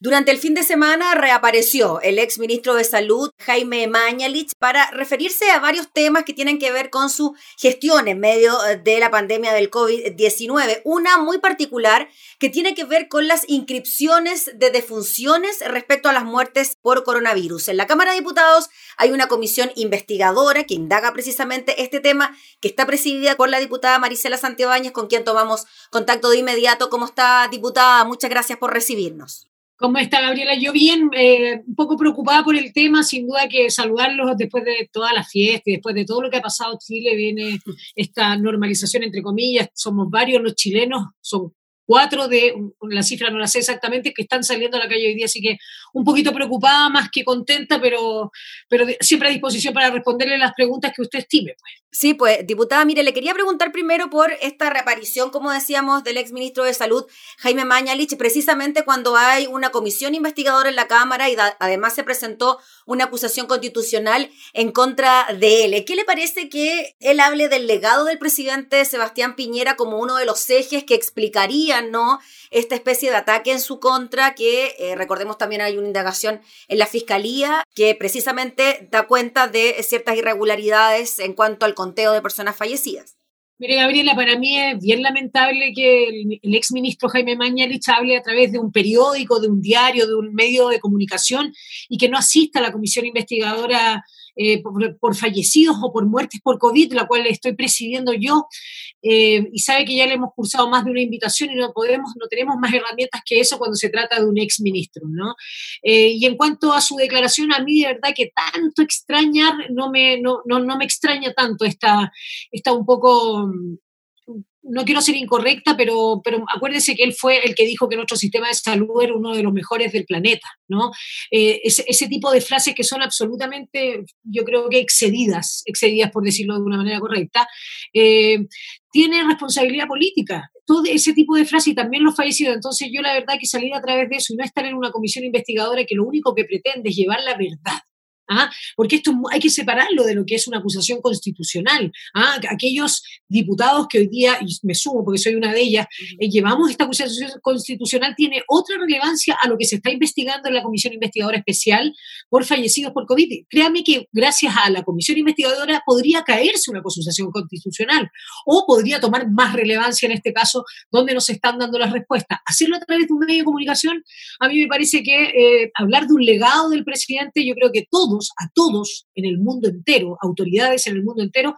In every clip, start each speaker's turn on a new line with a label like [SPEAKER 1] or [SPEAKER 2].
[SPEAKER 1] Durante el fin de semana reapareció el ex ministro de Salud, Jaime Mañalich, para referirse a varios temas que tienen que ver con su gestión en medio eh, de la pandemia del COVID-19. Una muy particular que tiene que ver con las inscripciones de defunciones respecto a las muertes por coronavirus. En la Cámara de Diputados hay una comisión investigadora que indaga precisamente este tema, que está presidida por la diputada Marisela Santibáñez, con quien tomamos contacto de inmediato. ¿Cómo está, diputada? Muchas gracias por recibirnos.
[SPEAKER 2] ¿Cómo está Gabriela? Yo bien, eh, un poco preocupada por el tema, sin duda que saludarlos después de toda la fiesta y después de todo lo que ha pasado Chile, viene esta normalización, entre comillas, somos varios los chilenos, son cuatro de, la cifra no la sé exactamente, que están saliendo a la calle hoy día, así que un poquito preocupada más que contenta, pero, pero siempre a disposición para responderle las preguntas que usted estime. Pues.
[SPEAKER 1] Sí, pues, diputada, mire, le quería preguntar primero por esta reaparición, como decíamos, del exministro de Salud, Jaime Mañalich, precisamente cuando hay una comisión investigadora en la Cámara y además se presentó una acusación constitucional en contra de él. ¿Qué le parece que él hable del legado del presidente Sebastián Piñera como uno de los ejes que explicaría no esta especie de ataque en su contra, que eh, recordemos también hay una indagación en la Fiscalía que precisamente da cuenta de ciertas irregularidades en cuanto al conteo de personas fallecidas.
[SPEAKER 2] Mire, Gabriela, para mí es bien lamentable que el, el exministro Jaime Mañalich hable a través de un periódico, de un diario, de un medio de comunicación y que no asista a la comisión investigadora eh, por, fallecidos o por muertes por COVID, la cual estoy presidiendo yo, eh, y sabe que ya le hemos cursado más de una invitación y no podemos, no tenemos más herramientas que eso cuando se trata de un ex ministro, ¿no? Eh, y en cuanto a su declaración, a mí de verdad que tanto extrañar, no me, no, no, no me extraña tanto, está, está un poco no quiero ser incorrecta, pero, pero acuérdese que él fue el que dijo que nuestro sistema de salud era uno de los mejores del planeta, ¿no? Eh, ese, tipo de frases que son absolutamente, yo creo que excedidas, excedidas por decirlo de una manera correcta, tiene responsabilidad política. Todo ese tipo de frases y también los fallecidos. Entonces yo la verdad que salir a través de eso y no estar en una comisión investigadora que lo único que pretende es llevar la verdad ¿ah? porque esto hay que separarlo de lo que es una acusación constitucional. ¿ah? Aquellos diputados que hoy día, y me sumo porque soy una de ellas, eh, llevamos esta acusación constitucional, tiene otra relevancia a lo que se está investigando en la Comisión Investigadora Especial por fallecidos por COVID. Créame que gracias a la Comisión Investigadora podría caerse una acusación constitucional o podría tomar más relevancia en este caso donde nos están dando las respuestas. Hacerlo a través de un medio de comunicación, a mí me parece que eh, hablar de un legado del presidente, yo creo que todos a todos en el mundo entero, autoridades en el mundo entero,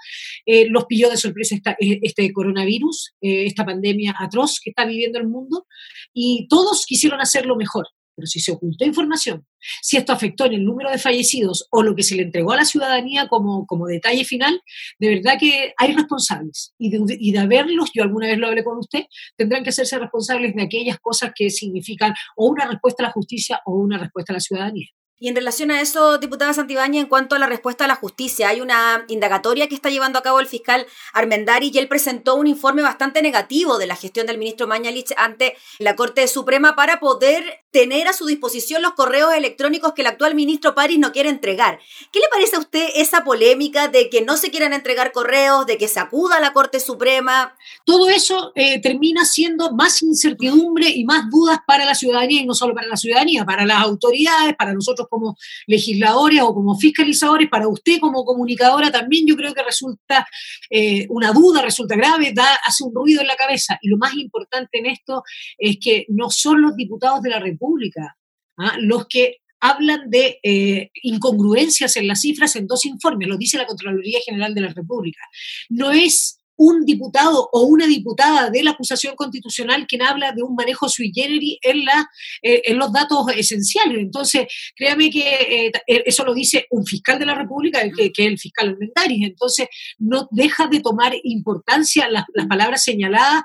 [SPEAKER 2] eh, los pilló de sorpresa eh, este coronavirus, eh, esta pandemia atroz que está viviendo el mundo, y todos quisieron hacerlo mejor. Pero si se ocultó información, si esto afectó en el número de fallecidos o lo que se le entregó a la ciudadanía como, como detalle final, de verdad que hay responsables. Y de, y de haberlos, yo alguna vez lo hablé con usted, tendrán que hacerse responsables de aquellas cosas que significan o una respuesta a la justicia o una respuesta a la ciudadanía.
[SPEAKER 1] Y en relación a eso, diputada Santibáñez, en cuanto a la respuesta a la justicia, hay una indagatoria que está llevando a cabo el fiscal Armendari y él presentó un informe bastante negativo de la gestión del ministro Mañalich ante la Corte Suprema para poder tener a su disposición los correos electrónicos que el actual ministro París no quiere entregar. ¿Qué le parece a usted esa polémica de que no se quieran entregar correos, de que se acuda a la Corte Suprema?
[SPEAKER 2] Todo eso eh, termina siendo más incertidumbre y más dudas para la ciudadanía, y no solo para la ciudadanía, para las autoridades, para nosotros como legisladores o como fiscalizadores, para usted como comunicadora también yo creo que resulta eh, una duda, resulta grave, da, hace un ruido en la cabeza. Y lo más importante en esto es que no son los diputados de la República ¿ah? los que hablan de eh, incongruencias en las cifras en dos informes, lo dice la Contraloría General de la República. No es un diputado o una diputada de la acusación constitucional quien habla de un manejo sui generis en, la, eh, en los datos esenciales. Entonces, créame que eh, eh, eso lo dice un fiscal de la República, que, que es el fiscal Almendaris. Entonces, no deja de tomar importancia las palabras señaladas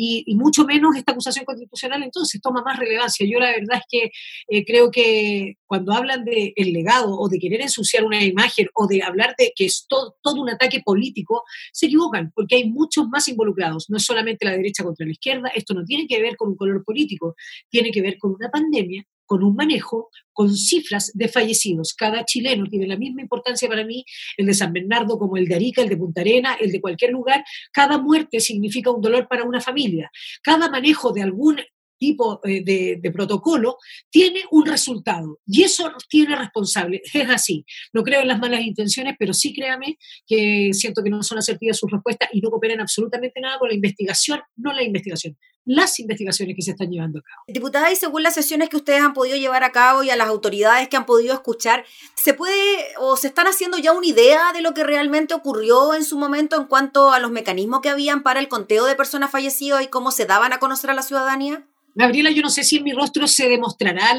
[SPEAKER 2] y, mucho menos esta acusación constitucional entonces toma más relevancia. Yo la verdad es que eh, creo que cuando hablan de el legado o de querer ensuciar una imagen o de hablar de que es todo, todo un ataque político, se equivocan porque hay muchos más involucrados. No es solamente la derecha contra la izquierda, esto no tiene que ver con un color político, tiene que ver con una pandemia con un manejo, con cifras de fallecidos. Cada chileno tiene la misma importancia para mí, el de San Bernardo como el de Arica, el de Punta Arena, el de cualquier lugar. Cada muerte significa un dolor para una familia. Cada manejo de algún tipo eh, de, protocolo, tiene un resultado. Y eso tiene responsable. Es así. No creo en las malas intenciones, pero sí créame que siento que no son asertivas sus respuestas y no cooperan absolutamente nada con la investigación, no la investigación, las investigaciones que se están llevando a cabo.
[SPEAKER 1] Diputada, y según las sesiones que ustedes han podido llevar a cabo y a las autoridades que han podido escuchar, ¿se puede o se están haciendo ya una idea de lo que realmente ocurrió en su momento en cuanto a los mecanismos que habían para el conteo de personas fallecidas y cómo se daban a conocer a la ciudadanía?
[SPEAKER 2] Gabriela, yo no sé si en mi rostro se demostrará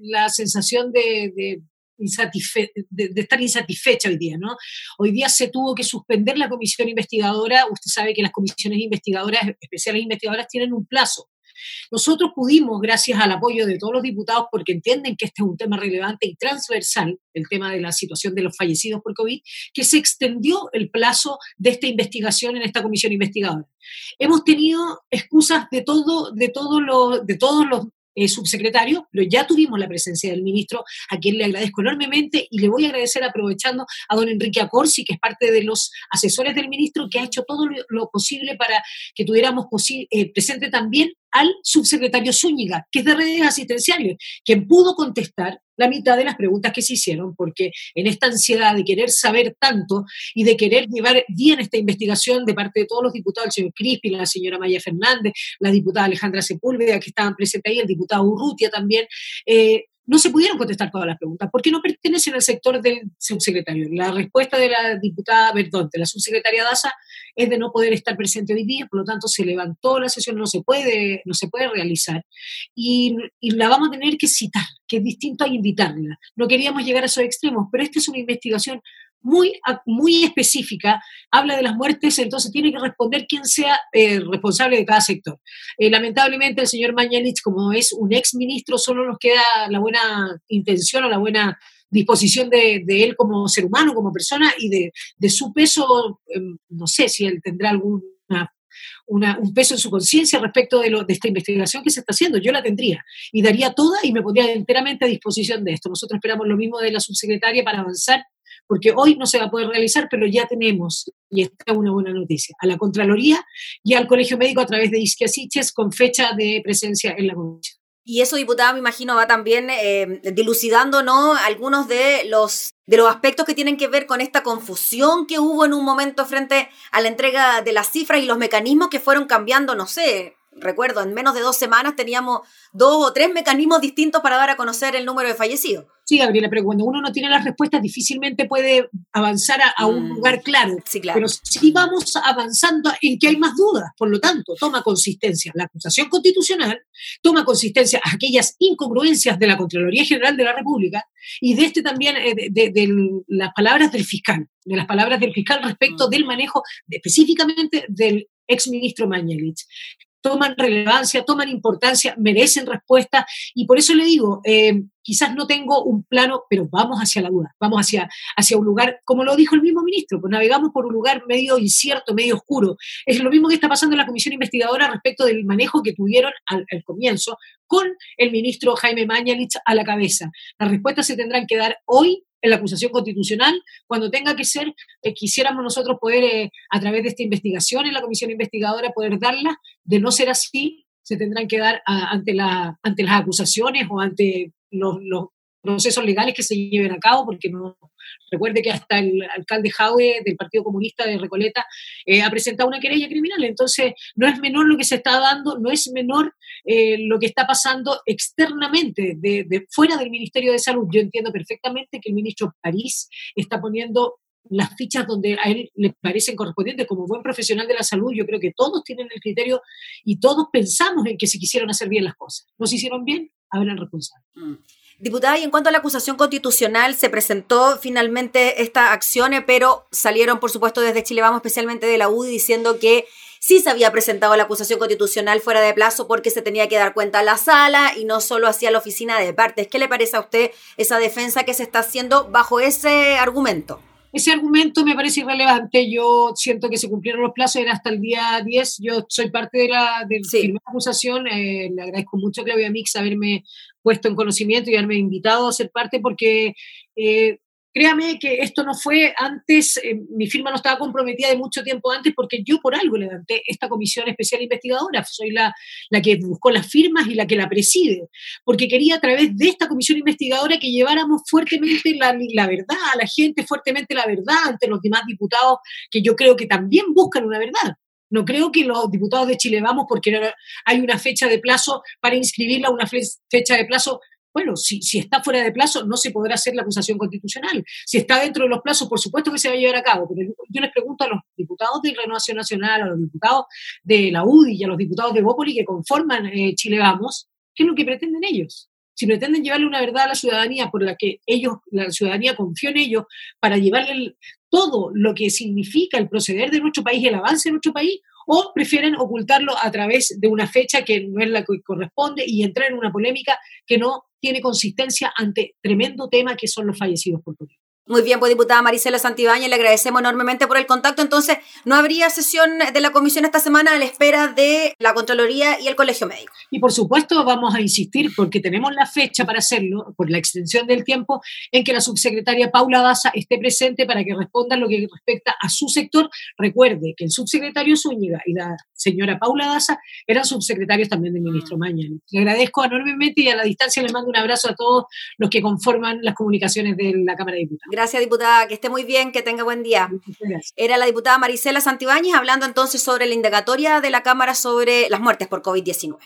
[SPEAKER 2] la, sensación de, de, estar insatisfecha hoy día, ¿no? Hoy día se tuvo que suspender la comisión investigadora. Usted sabe que las comisiones investigadoras, especiales investigadoras, tienen un plazo. Nosotros pudimos, gracias al apoyo de todos los diputados, porque entienden que este es un tema relevante y transversal, el tema de la situación de los fallecidos por COVID, que se extendió el plazo de esta investigación en esta comisión investigadora. Hemos tenido excusas de todo, de todos los, de todos los eh, pero ya tuvimos la presencia del ministro, a quien le agradezco enormemente y le voy a agradecer aprovechando a don Enrique Acorsi, que es parte de los asesores del ministro, que ha hecho todo lo, posible para que tuviéramos eh, presente también al subsecretario Zúñiga, que es de redes asistenciales, quien pudo contestar la mitad de las preguntas que se hicieron, porque en esta ansiedad de querer saber tanto y de querer llevar bien esta investigación de parte de todos los diputados, el señor Crispi, la señora Maya Fernández, la diputada Alejandra Sepúlveda, que estaban presentes ahí, el diputado Urrutia también, eh, no se pudieron contestar todas las preguntas, porque no pertenecen al sector del subsecretario. La respuesta de la diputada, perdón, de la subsecretaria Daza es de no poder estar presente hoy día, por lo tanto se levantó la sesión, no se puede, no se puede realizar. Y, y la vamos a tener que citar, que es distinto a invitarla. No queríamos llegar a esos extremos, pero esta es una investigación muy, muy específica, habla de las muertes, entonces tiene que responder quién sea eh, responsable de cada sector. Eh, lamentablemente el señor Mañalich, como es un ex ministro, solo nos queda la buena intención o la buena disposición de, él como ser humano, como persona y de, su peso, em, no sé si él tendrá algún un peso en su conciencia respecto de, lo, de esta investigación que se está haciendo. Yo la tendría y daría toda y me pondría enteramente a disposición de esto. Nosotros esperamos lo mismo de la subsecretaria para avanzar porque hoy no se va a poder realizar, pero ya tenemos, y esta es una buena noticia, a la Contraloría y al Colegio Médico a través de Isquiasiches con fecha de presencia en la comisión.
[SPEAKER 1] Y eso, diputada, me imagino, va también eh, dilucidando ¿no? algunos de los, de los aspectos que tienen que ver con esta confusión que hubo en un momento frente a la entrega de las cifras y los mecanismos que fueron cambiando, no sé, recuerdo, en menos de dos semanas teníamos dos o tres mecanismos distintos para dar a conocer el número de fallecidos.
[SPEAKER 2] Sí, Gabriela, pero cuando uno no tiene las respuestas difícilmente puede avanzar a, un mm, lugar claro.
[SPEAKER 1] Sí, claro.
[SPEAKER 2] Pero sí vamos avanzando en que hay más dudas. Por lo tanto, toma consistencia la acusación constitucional, toma consistencia aquellas incongruencias de la Contraloría General de la República y de este también, eh, de, las palabras del fiscal, de las palabras del fiscal respecto mm. del manejo específicamente del exministro Mañalich toman relevancia, toman importancia, merecen respuesta y por eso le digo, eh, quizás no tengo un plano, pero vamos hacia la duda, vamos hacia, hacia un lugar, como lo dijo el mismo ministro, pues navegamos por un lugar medio incierto, medio oscuro. Es lo mismo que está pasando en la comisión investigadora respecto del manejo que tuvieron al, comienzo con el ministro Jaime Mañalich a la cabeza. Las respuestas se tendrán que dar hoy en la acusación constitucional, cuando tenga que ser, eh, quisiéramos nosotros poder, eh, a través de esta investigación en la comisión investigadora, poder darla. De no ser así, se tendrán que dar ante, la, ante las acusaciones o ante los, procesos legales que se lleven a cabo, porque no recuerde que hasta el alcalde Jaue del Partido Comunista de Recoleta eh, ha presentado una querella criminal. Entonces, no es menor lo que se está dando, no es menor eh, lo que está pasando externamente, de, fuera del Ministerio de Salud. Yo entiendo perfectamente que el ministro París está poniendo las fichas donde a él le parecen correspondientes como buen profesional de la salud, yo creo que todos tienen el criterio y todos pensamos en que se quisieron hacer bien las cosas. ¿No se hicieron bien? el responsable. Mm.
[SPEAKER 1] Diputada, y en cuanto a la acusación constitucional, se presentó finalmente esta acción, pero salieron, por supuesto, desde Chile Vamos, especialmente de la UDI, diciendo que sí se había presentado la acusación constitucional fuera de plazo porque se tenía que dar cuenta a la sala y no solo hacia la oficina de partes. ¿Qué le parece a usted esa defensa que se está haciendo bajo ese argumento?
[SPEAKER 2] Ese argumento me parece irrelevante. Yo siento que se cumplieron los plazos, era hasta el día 10. Yo soy parte de la, de la acusación. Eh, le agradezco mucho a Claudia Mix haberme puesto en conocimiento y haberme invitado a ser parte porque eh, créame que esto no fue antes, eh, mi firma no estaba comprometida de mucho tiempo antes porque yo por algo levanté esta comisión especial investigadora, soy la, la que buscó las firmas y la que la preside, porque quería a través de esta comisión investigadora que lleváramos fuertemente la, la verdad a la gente, fuertemente la verdad ante los demás diputados que yo creo que también buscan una verdad. No creo que los diputados de Chile vamos porque hay una fecha de plazo para inscribirla, una fecha de plazo bueno, si, si, está fuera de plazo, no se podrá hacer la acusación constitucional. Si está dentro de los plazos, por supuesto que se va a llevar a cabo. Pero yo les pregunto a los diputados de Renovación Nacional, a los diputados de la UDI y a los diputados de Bópoli que conforman eh, Chile Vamos, ¿qué es lo que pretenden ellos? Si pretenden llevarle una verdad a la ciudadanía por la que ellos, la ciudadanía confió en ellos, para llevarle todo lo que significa el proceder de nuestro país el avance de nuestro país, o prefieren ocultarlo a través de una fecha que no es la que corresponde y entrar en una polémica que no tiene consistencia ante tremendo tema que son los fallecidos por COVID.
[SPEAKER 1] Muy bien, pues diputada Marisela Santibáñez, le agradecemos enormemente por el contacto. Entonces, no habría sesión de la comisión esta semana a la espera de la Contraloría y el Colegio Médico.
[SPEAKER 2] Y por supuesto vamos a insistir, porque tenemos la fecha para hacerlo, por la extensión del tiempo, en que la subsecretaria Paula Daza esté presente para que responda lo que respecta a su sector. Recuerde que el subsecretario Zúñiga y la señora Paula Daza eran subsecretarios también del ministro Mañan. Le agradezco enormemente y a la distancia le mando un abrazo a todos los que conforman las comunicaciones de la Cámara de Diputados.
[SPEAKER 1] Gracias, diputada. Que esté muy bien, que tenga buen día. Era la diputada Marisela Santibáñez hablando entonces sobre la indagatoria de la Cámara sobre las muertes por COVID-19.